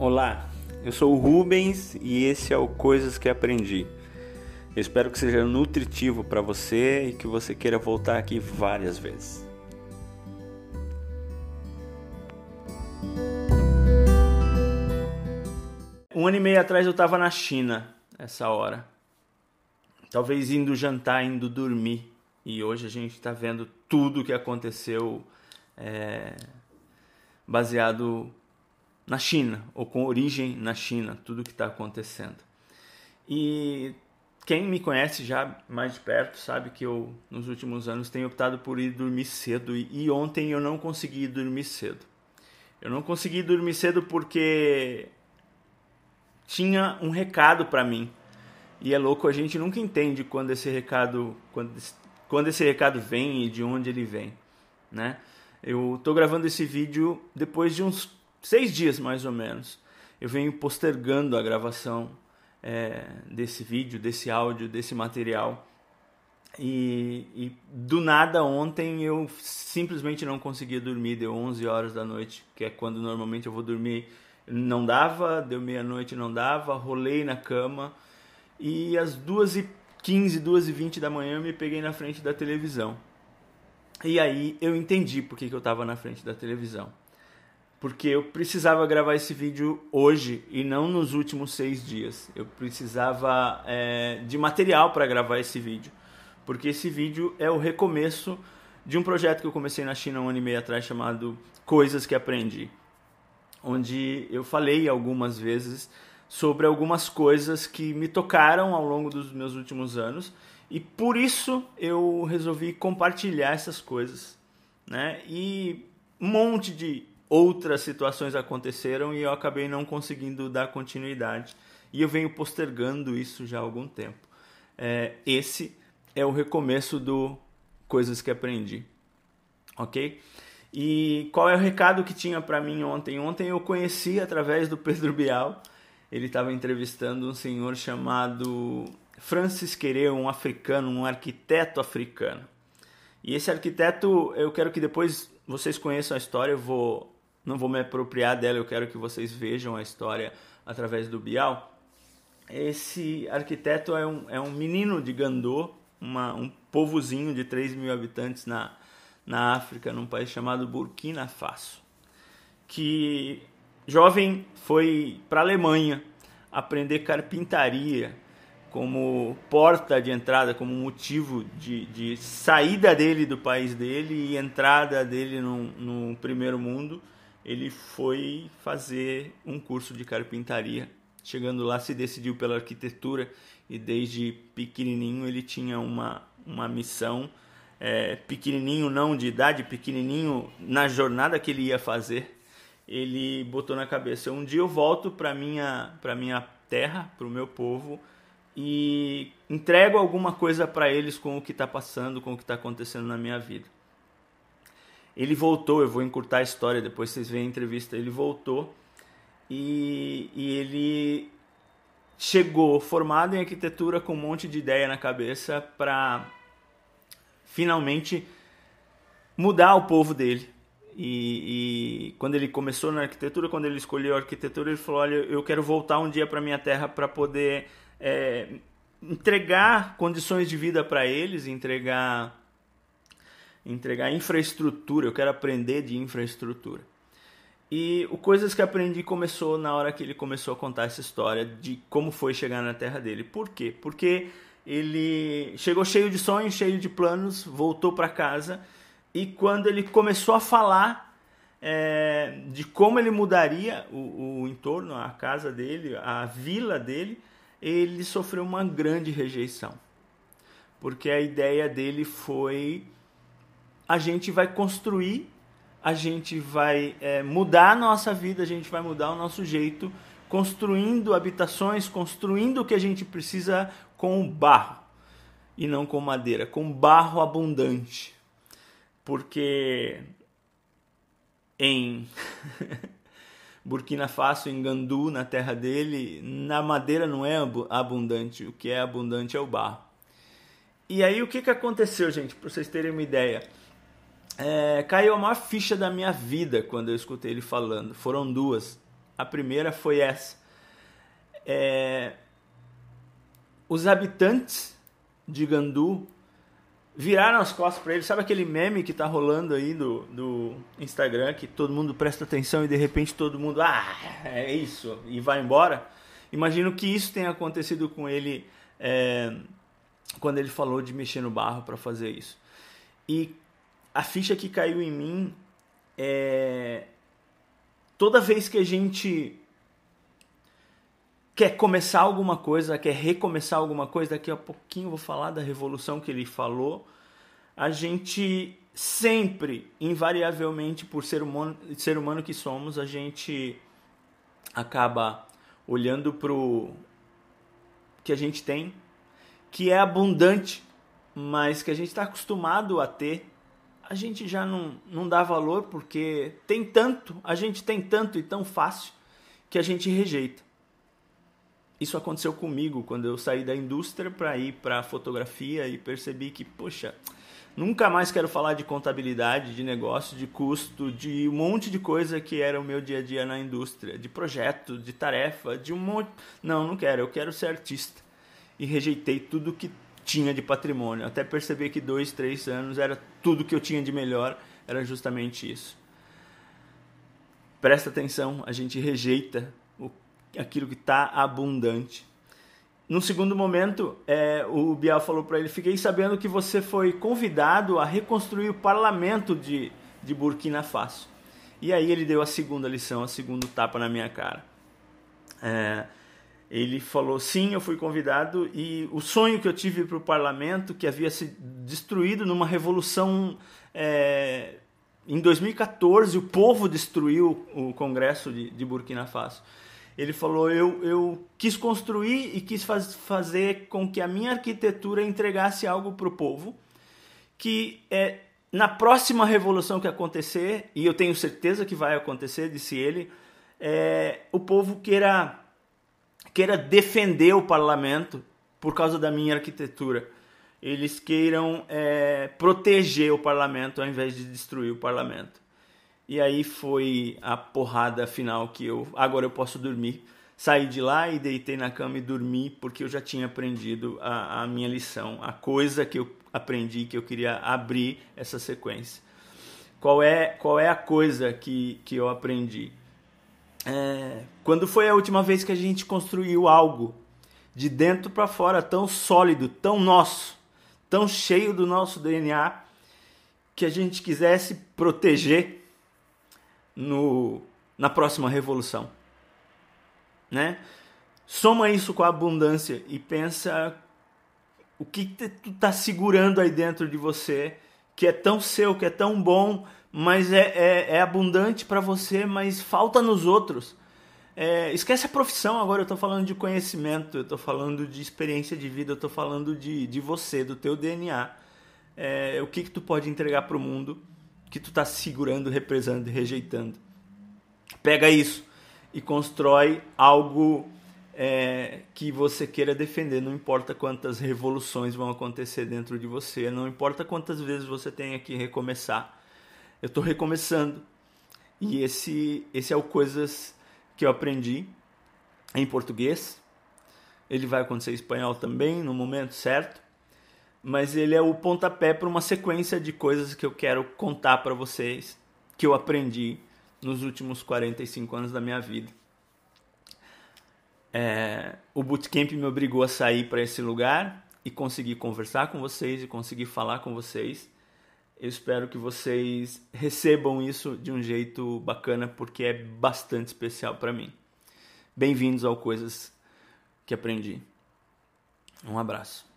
Olá, eu sou o Rubens e esse é o Coisas que Aprendi. Eu espero que seja nutritivo para você e que você queira voltar aqui várias vezes. Um ano e meio atrás eu estava na China, essa hora. Talvez indo jantar, indo dormir. E hoje a gente está vendo tudo o que aconteceu é, baseado na China, ou com origem na China, tudo que está acontecendo. E quem me conhece já mais de perto sabe que eu, nos últimos anos, tenho optado por ir dormir cedo. E, ontem eu não consegui dormir cedo. Eu não consegui dormir cedo porque tinha um recado para mim. E é louco, a gente nunca entende quando esse recado, quando, quando esse recado vem e de onde ele vem, né? Eu tô gravando esse vídeo depois de uns seis dias mais ou menos, eu venho postergando a gravação é, desse vídeo, desse áudio, desse material. E, e, do nada ontem eu simplesmente não conseguia dormir, deu 11 horas da noite, que é quando normalmente eu vou dormir. Não dava, deu meia-noite, não dava, rolei na cama e às 2h15, 2h20 da manhã eu me peguei na frente da televisão. E aí eu entendi por que, que eu estava na frente da televisão porque eu precisava gravar esse vídeo hoje e não nos últimos seis dias. Eu precisava é, de material para gravar esse vídeo, porque esse vídeo é o recomeço de um projeto que eu comecei na China um ano e meio atrás chamado Coisas que Aprendi, onde eu falei algumas vezes sobre algumas coisas que me tocaram ao longo dos meus últimos anos e por isso eu resolvi compartilhar essas coisas, né? E um monte de outras situações aconteceram e eu acabei não conseguindo dar continuidade. E eu venho postergando isso já há algum tempo. É, esse é o recomeço do Coisas que Aprendi. Ok? E qual é o recado que tinha para mim ontem? Ontem eu conheci através do Pedro Bial. Ele estava entrevistando um senhor chamado Francis Quereu, um africano, um arquiteto africano. E esse arquiteto, eu quero que depois vocês conheçam a história, eu vou não vou me apropriar dela, eu quero que vocês vejam a história através do Bial. Esse arquiteto é um, é um menino de Gandô, uma, um povozinho de 3 mil habitantes na, na África, num país chamado Burkina Faso, que jovem foi para a Alemanha aprender carpintaria como porta de entrada, como motivo de, de saída dele do país dele e entrada dele no, no primeiro mundo ele foi fazer um curso de carpintaria. Chegando lá, se decidiu pela arquitetura e desde pequenininho ele tinha uma, uma missão. É, pequenininho, não de idade, pequenininho na jornada que ele ia fazer. Ele botou na cabeça: um dia eu volto para minha para minha terra, para o meu povo e entrego alguma coisa para eles com o que está passando, com o que está acontecendo na minha vida. Ele voltou, eu vou encurtar a história, depois vocês veem a entrevista. Ele voltou e, e ele chegou formado em arquitetura com um monte de ideia na cabeça para finalmente mudar o povo dele. E, e, quando ele começou na arquitetura, quando ele escolheu a arquitetura, ele falou: Olha, eu quero voltar um dia para minha terra para poder é, entregar condições de vida para eles, entregar entregar infraestrutura, eu quero aprender de infraestrutura. E o Coisas que Aprendi começou na hora que ele começou a contar essa história de como foi chegar na terra dele. Por quê? Porque ele chegou cheio de sonhos, cheio de planos, voltou para casa e quando ele começou a falar é, de como ele mudaria o, o entorno, a casa dele, a vila dele, ele sofreu uma grande rejeição. Porque a ideia dele foi a gente vai construir, a gente vai é, mudar a nossa vida, a gente vai mudar o nosso jeito, construindo habitações, construindo o que a gente precisa com barro e não com madeira, com barro abundante. Porque em Burkina Faso, em Gandu, na terra dele, na madeira não é abundante, o que é abundante é o barro. E aí o que, que aconteceu, gente, para vocês terem uma ideia? É, caiu a maior ficha da minha vida quando eu escutei ele falando. Foram duas. A primeira foi essa. É, os habitantes de Gandu viraram as costas para ele. Sabe aquele meme que tá rolando aí do, do Instagram, que todo mundo presta atenção e de repente todo mundo, ah, é isso, e vai embora? Imagino que isso tenha acontecido com ele é, quando ele falou de mexer no barro para fazer isso. E a ficha que caiu em mim é. Toda vez que a gente quer começar alguma coisa, quer recomeçar alguma coisa, daqui a pouquinho eu vou falar da revolução que ele falou, a gente sempre, invariavelmente, por ser humano, ser humano que somos, a gente acaba olhando para o que a gente tem, que é abundante, mas que a gente está acostumado a ter, a gente já não, não dá valor porque tem tanto, a gente tem tanto e tão fácil que a gente rejeita. Isso aconteceu comigo quando eu saí da indústria para ir para fotografia e percebi que, poxa, nunca mais quero falar de contabilidade, de negócio, de custo, de um monte de coisa que era o meu dia a dia na indústria, de projeto, de tarefa, de um monte. Não, não quero, eu quero ser artista. E rejeitei tudo que tinha de patrimônio, até perceber que dois, três anos era tudo que eu tinha de melhor, era justamente isso. Presta atenção, a gente rejeita aquilo que está abundante. No segundo momento, é, o Bial falou para ele: Fiquei sabendo que você foi convidado a reconstruir o parlamento de, de Burkina Faso. E aí ele deu a segunda lição, a segundo tapa na minha cara. É, ele falou: Sim, eu fui convidado e o sonho que eu tive para o parlamento, que havia se destruído numa revolução. É, em 2014, o povo destruiu o Congresso de, de Burkina Faso. Ele falou: eu, eu quis construir e quis faz, fazer com que a minha arquitetura entregasse algo para o povo que é, na próxima revolução que acontecer, e eu tenho certeza que vai acontecer, disse ele, é, o povo queira, queira defender o parlamento por causa da minha arquitetura. Eles queiram é, proteger o parlamento ao invés de destruir o parlamento. E aí foi a porrada final que eu. Agora eu posso dormir. Saí de lá e deitei na cama e dormi porque eu já tinha aprendido a, a minha lição, a coisa que eu aprendi que eu queria abrir essa sequência. Qual é, qual é a coisa que, que eu aprendi? É, quando foi a última vez que a gente construiu algo de dentro para fora tão sólido, tão nosso, tão cheio do nosso DNA, que a gente quisesse proteger no, na próxima revolução. Né? Soma isso com a abundância e pensa o que tu está segurando aí dentro de você que é tão seu, que é tão bom, mas é, é, é abundante para você, mas falta nos outros. É, esquece a profissão agora, eu estou falando de conhecimento, eu estou falando de experiência de vida, eu estou falando de, de você, do teu DNA. É, o que, que tu pode entregar para o mundo que tu está segurando, represando e rejeitando. Pega isso e constrói algo é, que você queira defender. Não importa quantas revoluções vão acontecer dentro de você, não importa quantas vezes você tenha que recomeçar. Eu estou recomeçando. E esse, esse é o coisas que eu aprendi em português. Ele vai acontecer em espanhol também, no momento certo mas ele é o pontapé para uma sequência de coisas que eu quero contar para vocês, que eu aprendi nos últimos 45 anos da minha vida. É, o bootcamp me obrigou a sair para esse lugar e conseguir conversar com vocês e conseguir falar com vocês. Eu espero que vocês recebam isso de um jeito bacana porque é bastante especial para mim. Bem-vindos ao Coisas que Aprendi. Um abraço.